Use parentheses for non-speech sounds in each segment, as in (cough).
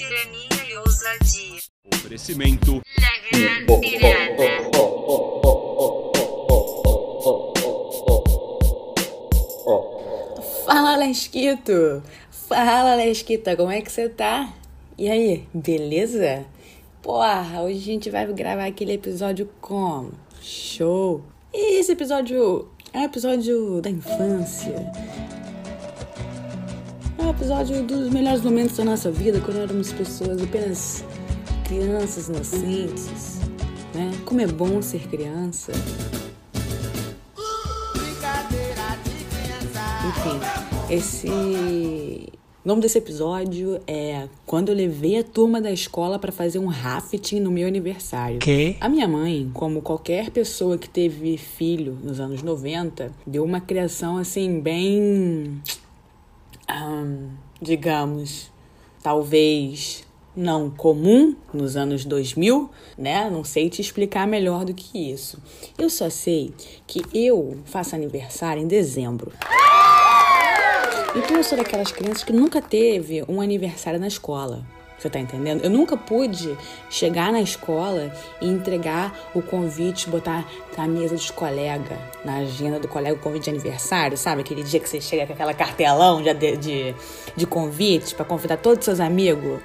tirania e ousadia. Oferecimento. Fala, Lesquito! Fala, Lesquita, como é que você tá? E aí, beleza? Porra, hoje a gente vai gravar aquele episódio como? Show! E esse episódio é um episódio da infância. É um episódio dos melhores momentos da nossa vida, quando éramos pessoas apenas crianças inocentes, né? Como é bom ser criança. Enfim, esse. O nome desse episódio é Quando eu levei a turma da escola para fazer um rafting no meu aniversário. Que? A minha mãe, como qualquer pessoa que teve filho nos anos 90, deu uma criação assim, bem. Ahn, digamos, talvez não comum nos anos 2000, né? Não sei te explicar melhor do que isso. Eu só sei que eu faço aniversário em dezembro. Então eu sou daquelas crianças que nunca teve um aniversário na escola. Você tá entendendo? Eu nunca pude chegar na escola e entregar o convite, botar na mesa dos colegas, na agenda do colega, o convite de aniversário, sabe? Aquele dia que você chega com aquela cartelão de, de, de convites para convidar todos os seus amigos.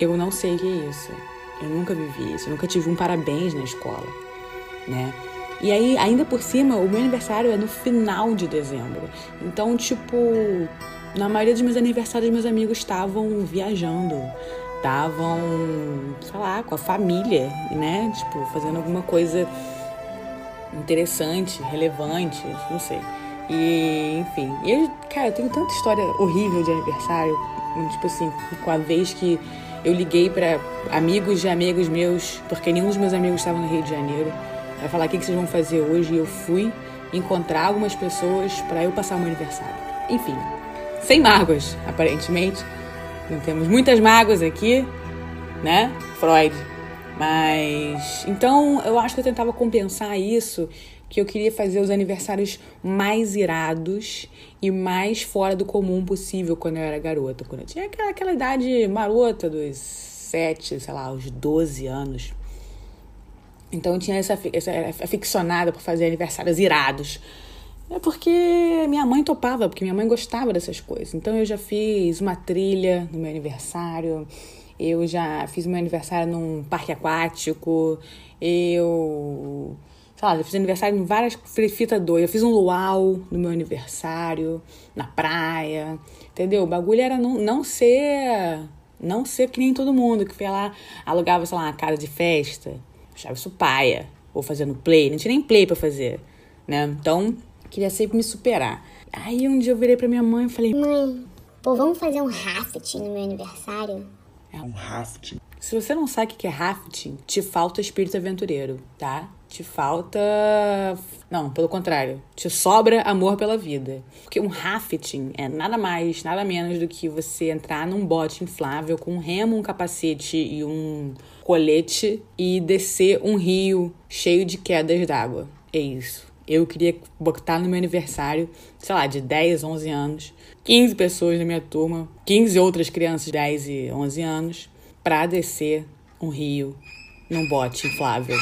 Eu não sei o que é isso. Eu nunca vivi isso. Eu nunca tive um parabéns na escola, né? E aí, ainda por cima, o meu aniversário é no final de dezembro. Então, tipo, na maioria dos meus aniversários, meus amigos estavam viajando. Estavam, sei lá, com a família, né? Tipo, fazendo alguma coisa interessante, relevante, não sei. E, enfim. E, eu, cara, eu tenho tanta história horrível de aniversário. Tipo assim, com a vez que eu liguei para amigos de amigos meus, porque nenhum dos meus amigos estava no Rio de Janeiro, para falar o que, que vocês vão fazer hoje. E eu fui encontrar algumas pessoas para eu passar o meu aniversário. Enfim, sem mágoas, aparentemente. Não temos muitas mágoas aqui, né? Freud. Mas. Então, eu acho que eu tentava compensar isso, que eu queria fazer os aniversários mais irados e mais fora do comum possível quando eu era garota. Quando eu tinha aquela, aquela idade marota dos 7, sei lá, os 12 anos. Então eu tinha essa, essa aficionada por fazer aniversários irados. É porque minha mãe topava, porque minha mãe gostava dessas coisas. Então eu já fiz uma trilha no meu aniversário, eu já fiz meu aniversário num parque aquático, eu. Sei lá, eu fiz aniversário em várias fitas doidas. Eu fiz um luau no meu aniversário, na praia, entendeu? O bagulho era não, não ser. Não ser que nem todo mundo que foi lá, alugava, sei lá, uma casa de festa, achava isso paia, ou fazendo play, não tinha nem play pra fazer, né? Então, queria sempre me superar. Aí um dia eu virei pra minha mãe e falei: Mãe, pô, vamos fazer um rafting no meu aniversário? Um rafting. Se você não sabe o que é rafting, te falta espírito aventureiro, tá? Te falta. Não, pelo contrário. Te sobra amor pela vida. Porque um rafting é nada mais, nada menos do que você entrar num bote inflável com um remo, um capacete e um colete e descer um rio cheio de quedas d'água. É isso. Eu queria botar no meu aniversário, sei lá, de 10, 11 anos, 15 pessoas na minha turma, 15 outras crianças de 10 e 11 anos, pra descer um rio num bote inflável.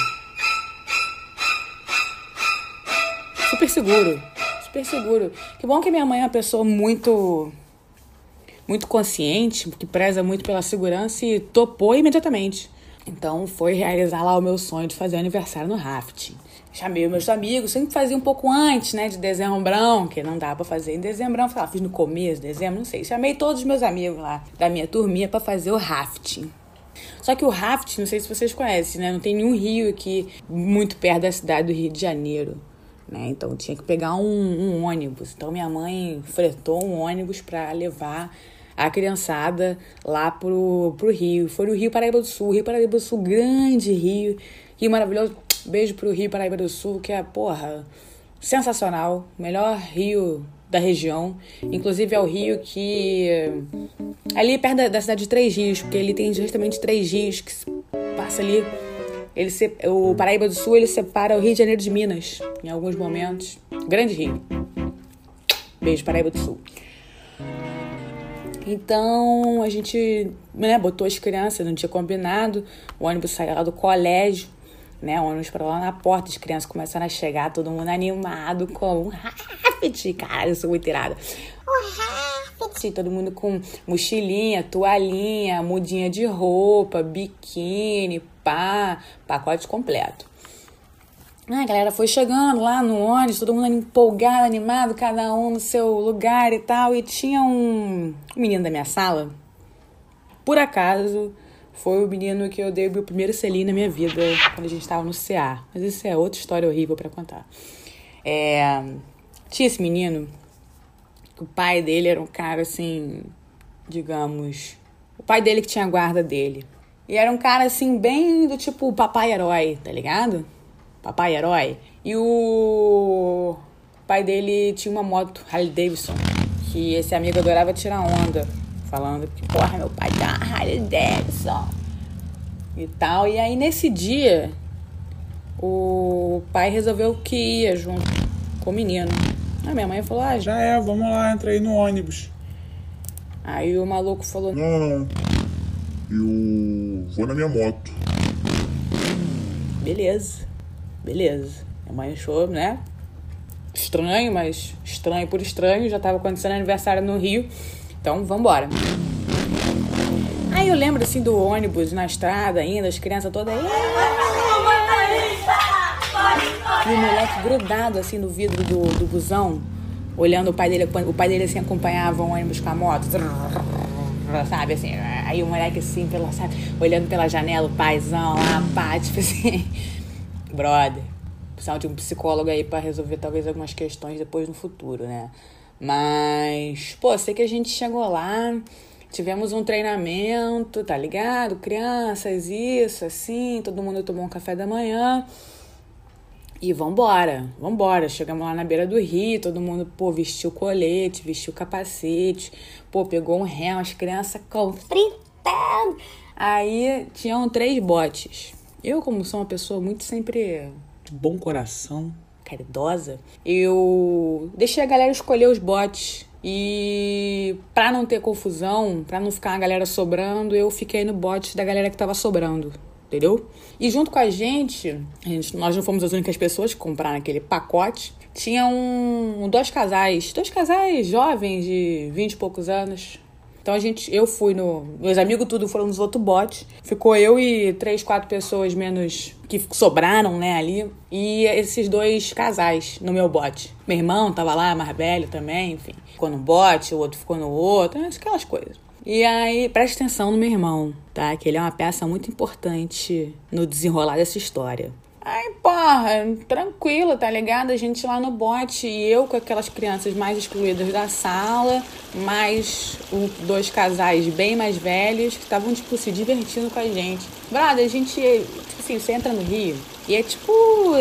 Super seguro, super seguro. Que bom que minha mãe é uma pessoa muito muito consciente, que preza muito pela segurança e topou imediatamente. Então foi realizar lá o meu sonho de fazer aniversário no rafting. Chamei meus amigos, sempre fazia um pouco antes, né, de dezembrão, que não dá pra fazer em dezembrão, sei lá, fiz no começo de dezembro, não sei. Chamei todos os meus amigos lá da minha turminha pra fazer o rafting. Só que o rafting, não sei se vocês conhecem, né, não tem nenhum rio aqui muito perto da cidade do Rio de Janeiro. Né? Então tinha que pegar um, um ônibus. Então minha mãe fretou um ônibus para levar a criançada lá pro, pro Rio. Foi no Rio Paraíba do Sul. Rio Paraíba do Sul, grande rio. Rio maravilhoso. Beijo pro Rio Paraíba do Sul, que é, porra, sensacional. Melhor rio da região. Inclusive é o rio que. Ali perto da, da cidade de Três Rios, porque ele tem justamente três rios que passa ali. Ele se, o Paraíba do Sul ele separa o Rio de Janeiro de Minas, em alguns momentos. Grande rio. Beijo, Paraíba do Sul. Então a gente né, botou as crianças, não tinha combinado. O ônibus saiu lá do colégio, né? Ônibus para lá na porta, as crianças começaram a chegar, todo mundo animado com um raft. Cara, eu sou muito irada. Um raft! Todo mundo com mochilinha, toalhinha, mudinha de roupa, biquíni, pá, pacote completo. A galera foi chegando lá no ônibus, todo mundo empolgado, animado, cada um no seu lugar e tal. E tinha um menino da minha sala, por acaso, foi o menino que eu dei o meu primeiro selinho na minha vida quando a gente estava no CA. Mas isso é outra história horrível para contar. É, tinha esse menino, o pai dele era um cara assim, digamos. O pai dele que tinha a guarda dele. E era um cara assim, bem do tipo papai herói, tá ligado? papai herói. E o pai dele tinha uma moto, Harley Davidson, que esse amigo adorava tirar onda, falando que, porra, meu pai tem uma Harley Davidson e tal. E aí nesse dia, o pai resolveu que ia junto com o menino. A minha mãe falou, ah, Já é, vamos lá, entra aí no ônibus. Aí o maluco falou, Não, não. Eu vou na minha moto. beleza, beleza. Minha mãe achou, né? Estranho, mas estranho por estranho. Já tava acontecendo aniversário no Rio. Então, vambora. Aí eu lembro assim do ônibus na estrada ainda, as crianças todas aí. E o moleque grudado assim no vidro do, do busão, olhando o pai dele. O pai dele assim acompanhava o ônibus com a moto. Sabe assim, aí o moleque assim, pela, sabe, olhando pela janela, o paizão lá, pá, (laughs) tipo assim. Brother, precisava de um psicólogo aí pra resolver talvez algumas questões depois no futuro, né? Mas, pô, sei que a gente chegou lá, tivemos um treinamento, tá ligado? Crianças, isso, assim, todo mundo tomou um café da manhã. E vambora, vambora. Chegamos lá na beira do rio, todo mundo, pô, vestiu colete, vestiu capacete, pô, pegou um remo, as crianças com fritando. Aí tinham três botes. Eu, como sou uma pessoa muito sempre De bom coração. Caridosa, eu deixei a galera escolher os botes. E pra não ter confusão, pra não ficar a galera sobrando, eu fiquei no bote da galera que tava sobrando. Entendeu? E junto com a gente, a gente- nós não fomos as únicas pessoas que compraram aquele pacote. Tinha um, dois casais, dois casais jovens de 20 e poucos anos. Então a gente, eu fui no. Meus amigos tudo foram nos outros botes. Ficou eu e três, quatro pessoas menos que sobraram, né, ali. E esses dois casais no meu bote. Meu irmão tava lá, mais velho também, enfim. Ficou num bote, o outro ficou no outro, aquelas coisas. E aí, preste atenção no meu irmão, tá? Que ele é uma peça muito importante no desenrolar dessa história. Ai, porra, tranquilo, tá ligado? A gente lá no bote e eu com aquelas crianças mais excluídas da sala, mais um- dois casais bem mais velhos que estavam, tipo, se divertindo com a gente. Brother, a gente, tipo assim, você entra no Rio e é tipo,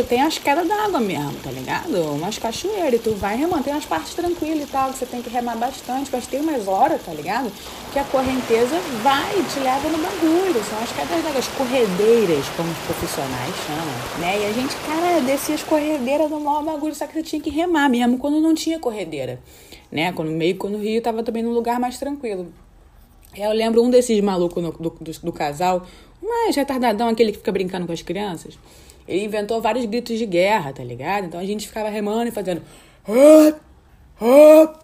tem as quedas d'água mesmo, tá ligado? Umas cachoeiras e tu vai remando, tem umas partes tranquilas e tal, que você tem que remar bastante, mas tem umas horas, tá ligado? Que a correnteza vai te leva no bagulho, são as quedas d'água, as corredeiras, como os profissionais chamam, né? E a gente, cara, descia as corredeiras no maior bagulho, só que você tinha que remar mesmo quando não tinha corredeira, né? Quando meio quando o Rio tava também num lugar mais tranquilo. Eu lembro um desses malucos do, do, do casal, mais retardadão, aquele que fica brincando com as crianças. Ele inventou vários gritos de guerra, tá ligado? Então a gente ficava remando e fazendo. "Hop, hop,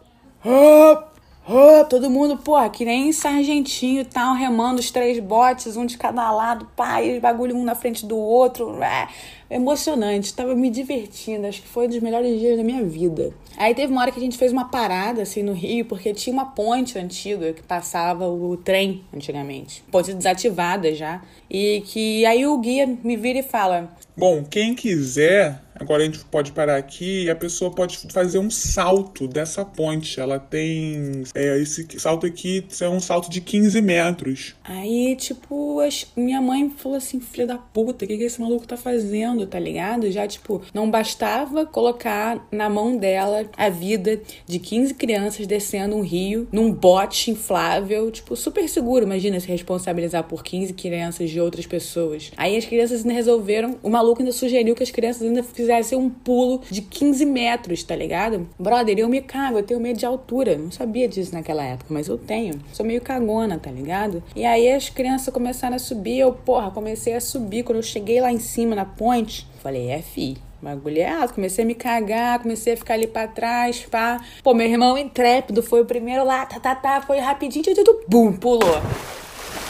hop, hop", Todo mundo, porra, que nem sargentinho e tal, remando os três botes, um de cada lado, os bagulho um na frente do outro. É, emocionante, tava me divertindo, acho que foi um dos melhores dias da minha vida. Aí teve uma hora que a gente fez uma parada assim no Rio, porque tinha uma ponte antiga que passava o trem antigamente. Ponte desativada já. E que aí o guia me vira e fala: Bom, quem quiser, agora a gente pode parar aqui e a pessoa pode fazer um salto dessa ponte. Ela tem. É, esse salto aqui é um salto de 15 metros. Aí, tipo, as- minha mãe falou assim: filha da puta, o que, que esse maluco tá fazendo, tá ligado? Já, tipo, não bastava colocar na mão dela a vida de 15 crianças descendo um rio num bote inflável, tipo, super seguro. Imagina se responsabilizar por 15 crianças de outras pessoas. Aí as crianças ainda resolveram, o maluco ainda sugeriu que as crianças ainda fizessem um pulo de 15 metros, tá ligado? Brother, eu me cago, eu tenho medo de altura. Não sabia disso naquela época, mas eu tenho. Sou meio cagona, tá ligado? E aí as crianças começaram a subir, eu, porra, comecei a subir. Quando eu cheguei lá em cima na ponte, falei, é fi. Bagulho é alto, comecei a me cagar, comecei a ficar ali pra trás, pá. Pô, meu irmão intrépido foi o primeiro lá, tá, tá, tá, foi rapidinho, tudo, bum, pulou.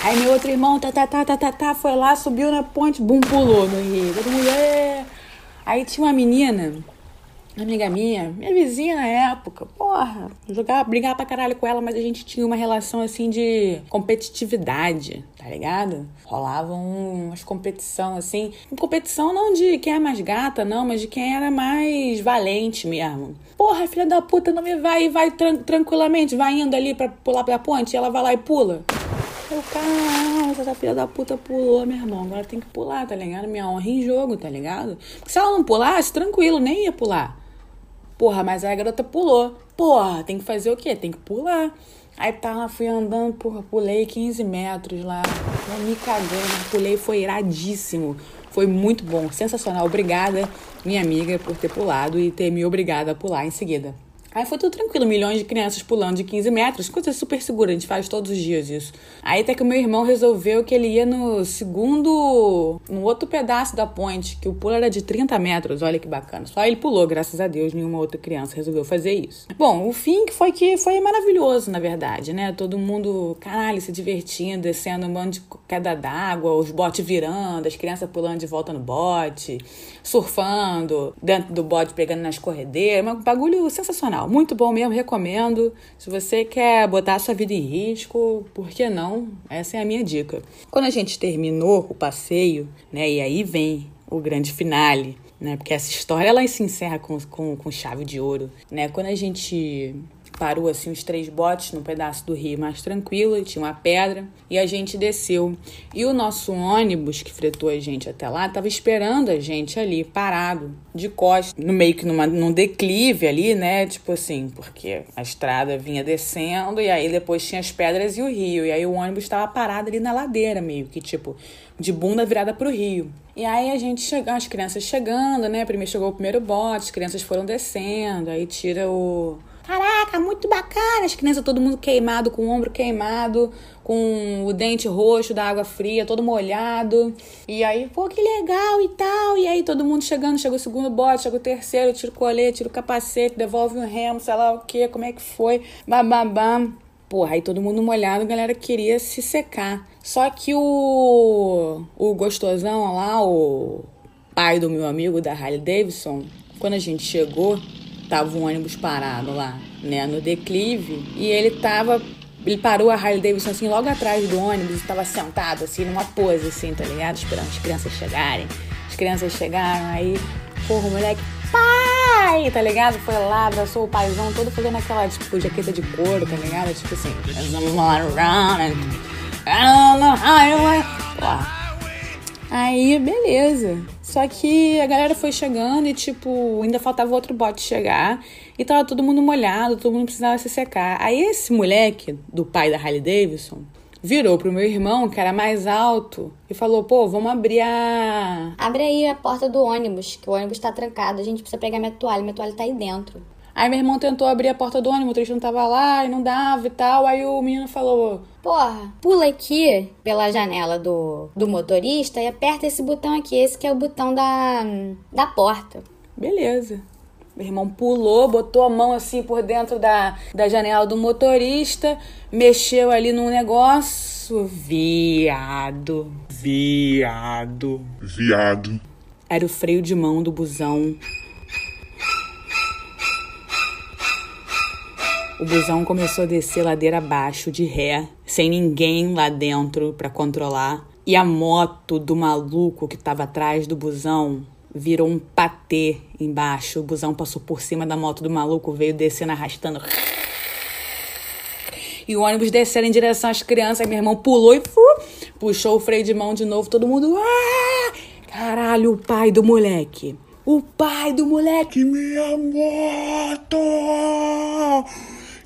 Aí meu outro irmão, tá, tá, tá, tá, tá, tá, foi lá, subiu na ponte, bum, pulou no rio. Todo mundo, é. Aí tinha uma menina, amiga minha, minha vizinha na época, porra, jogava, brigava pra caralho com ela, mas a gente tinha uma relação assim de competitividade, tá ligado? Rolava um, umas competição assim, competição não de quem é mais gata, não, mas de quem era mais valente mesmo. Porra, filha da puta, não me vai e vai tran- tranquilamente, vai indo ali pra pular pra ponte, e ela vai lá e pula. Eu, caralho, essa filha da puta pulou, meu irmão. Agora tem que pular, tá ligado? Minha honra em jogo, tá ligado? Porque se ela não pulasse, tranquilo, nem ia pular. Porra, mas aí a garota pulou. Porra, tem que fazer o quê? Tem que pular. Aí tá fui andando, porra, pulei 15 metros lá. Eu me cagando, pulei, foi iradíssimo. Foi muito bom, sensacional. Obrigada, minha amiga, por ter pulado e ter me obrigado a pular em seguida. Aí foi tudo tranquilo, milhões de crianças pulando de 15 metros, coisa super segura, a gente faz todos os dias isso. Aí até que o meu irmão resolveu que ele ia no segundo, no outro pedaço da ponte, que o pulo era de 30 metros, olha que bacana. Só ele pulou, graças a Deus, nenhuma outra criança resolveu fazer isso. Bom, o fim foi que foi maravilhoso, na verdade, né? Todo mundo, caralho, se divertindo, descendo um monte de queda d'água, os botes virando, as crianças pulando de volta no bote, surfando, dentro do bote pegando nas corredeiras, um bagulho sensacional, muito bom mesmo, recomendo. Se você quer botar a sua vida em risco, por que não? Essa é a minha dica. Quando a gente terminou o passeio, né, e aí vem o grande finale, né, porque essa história ela se encerra com, com, com chave de ouro, né, quando a gente parou assim os três botes num pedaço do rio mais tranquilo, tinha uma pedra, e a gente desceu. E o nosso ônibus que fretou a gente até lá tava esperando a gente ali, parado, de costas, no meio que numa, num declive ali, né? Tipo assim, porque a estrada vinha descendo e aí depois tinha as pedras e o rio. E aí o ônibus estava parado ali na ladeira, meio que tipo, de bunda virada pro rio. E aí a gente chegou, as crianças chegando, né? Primeiro chegou o primeiro bote, as crianças foram descendo, aí tira o muito bacana! As crianças, todo mundo queimado, com o ombro queimado, com o dente roxo da água fria, todo molhado. E aí, pô, que legal e tal. E aí, todo mundo chegando, chegou o segundo bote, chegou o terceiro, tira o colete, tira o capacete, devolve o remo, sei lá o que, como é que foi, bababam. Porra, aí todo mundo molhado, a galera queria se secar. Só que o, o gostosão lá, o pai do meu amigo da Harley Davidson, quando a gente chegou, tava um ônibus parado lá, né, no declive, e ele tava. Ele parou a Harley Davidson assim logo atrás do ônibus e tava sentado assim numa pose assim, tá ligado? Esperando as crianças chegarem. As crianças chegaram, aí, porra, o moleque, pai, tá ligado? Foi lá, abraçou o paizão todo fazendo aquela, tipo, jaqueta de couro, tá ligado? Tipo assim, vamos lá, Porra. Aí, beleza. Só que a galera foi chegando e, tipo, ainda faltava outro bote chegar. E tava todo mundo molhado, todo mundo precisava se secar. Aí esse moleque, do pai da Harley Davidson, virou pro meu irmão, que era mais alto, e falou: pô, vamos abrir a. Abre aí a porta do ônibus, que o ônibus tá trancado. A gente precisa pegar minha toalha, minha toalha tá aí dentro. Aí meu irmão tentou abrir a porta do ônibus, o motorista não tava lá e não dava e tal. Aí o menino falou: Porra, pula aqui pela janela do, do motorista e aperta esse botão aqui. Esse que é o botão da, da porta. Beleza. Meu irmão pulou, botou a mão assim por dentro da, da janela do motorista, mexeu ali num negócio. Viado. Viado. Viado. Era o freio de mão do busão. O busão começou a descer ladeira abaixo, de ré, sem ninguém lá dentro pra controlar. E a moto do maluco que tava atrás do busão virou um patê embaixo. O busão passou por cima da moto do maluco, veio descendo, arrastando. e o ônibus descendo em direção às crianças. Aí meu irmão pulou e puxou o freio de mão de novo. Todo mundo. Ah! Caralho, o pai do moleque. O pai do moleque. Que minha moto!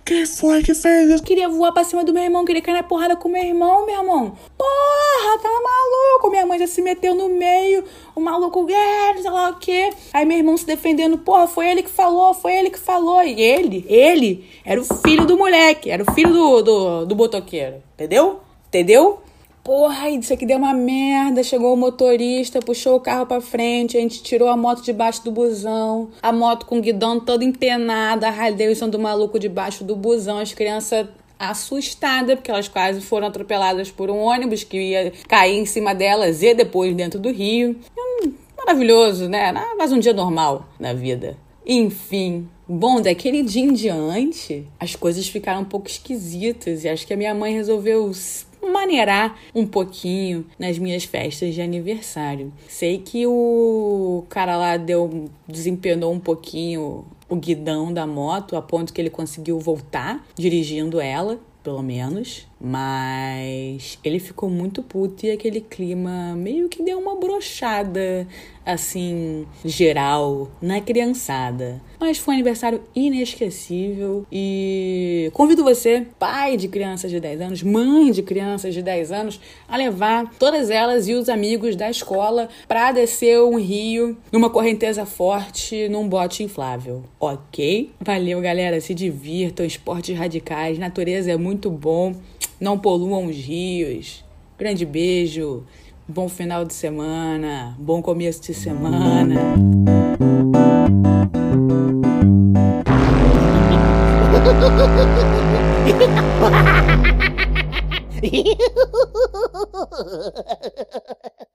Quem foi que fez isso? Queria voar pra cima do meu irmão, queria cair na porrada com meu irmão, meu irmão. Porra, tá maluco? Minha mãe já se meteu no meio, o maluco, é, sei lá o quê. Aí meu irmão se defendendo, porra, foi ele que falou, foi ele que falou. E ele, ele, era o filho do moleque, era o filho do, do, do botoqueiro, entendeu? Entendeu? Porra, isso aqui deu uma merda. Chegou o motorista, puxou o carro pra frente, a gente tirou a moto debaixo do busão. A moto com o guidão toda empenada, a Davidson do maluco debaixo do busão. As crianças assustadas, porque elas quase foram atropeladas por um ônibus que ia cair em cima delas e depois dentro do rio. Hum, maravilhoso, né? Mais um dia normal na vida. Enfim, bom, daquele dia em diante, as coisas ficaram um pouco esquisitas e acho que a minha mãe resolveu maneirar um pouquinho nas minhas festas de aniversário. Sei que o cara lá deu desempenou um pouquinho o guidão da moto a ponto que ele conseguiu voltar dirigindo ela pelo menos. Mas ele ficou muito puto e aquele clima meio que deu uma brochada, assim, geral, na criançada. Mas foi um aniversário inesquecível e convido você, pai de crianças de 10 anos, mãe de crianças de 10 anos, a levar todas elas e os amigos da escola para descer um rio numa correnteza forte num bote inflável. Ok? Valeu, galera. Se divirtam, esportes radicais, natureza é muito bom não poluam os rios. Grande beijo, bom final de semana, bom começo de semana. (laughs)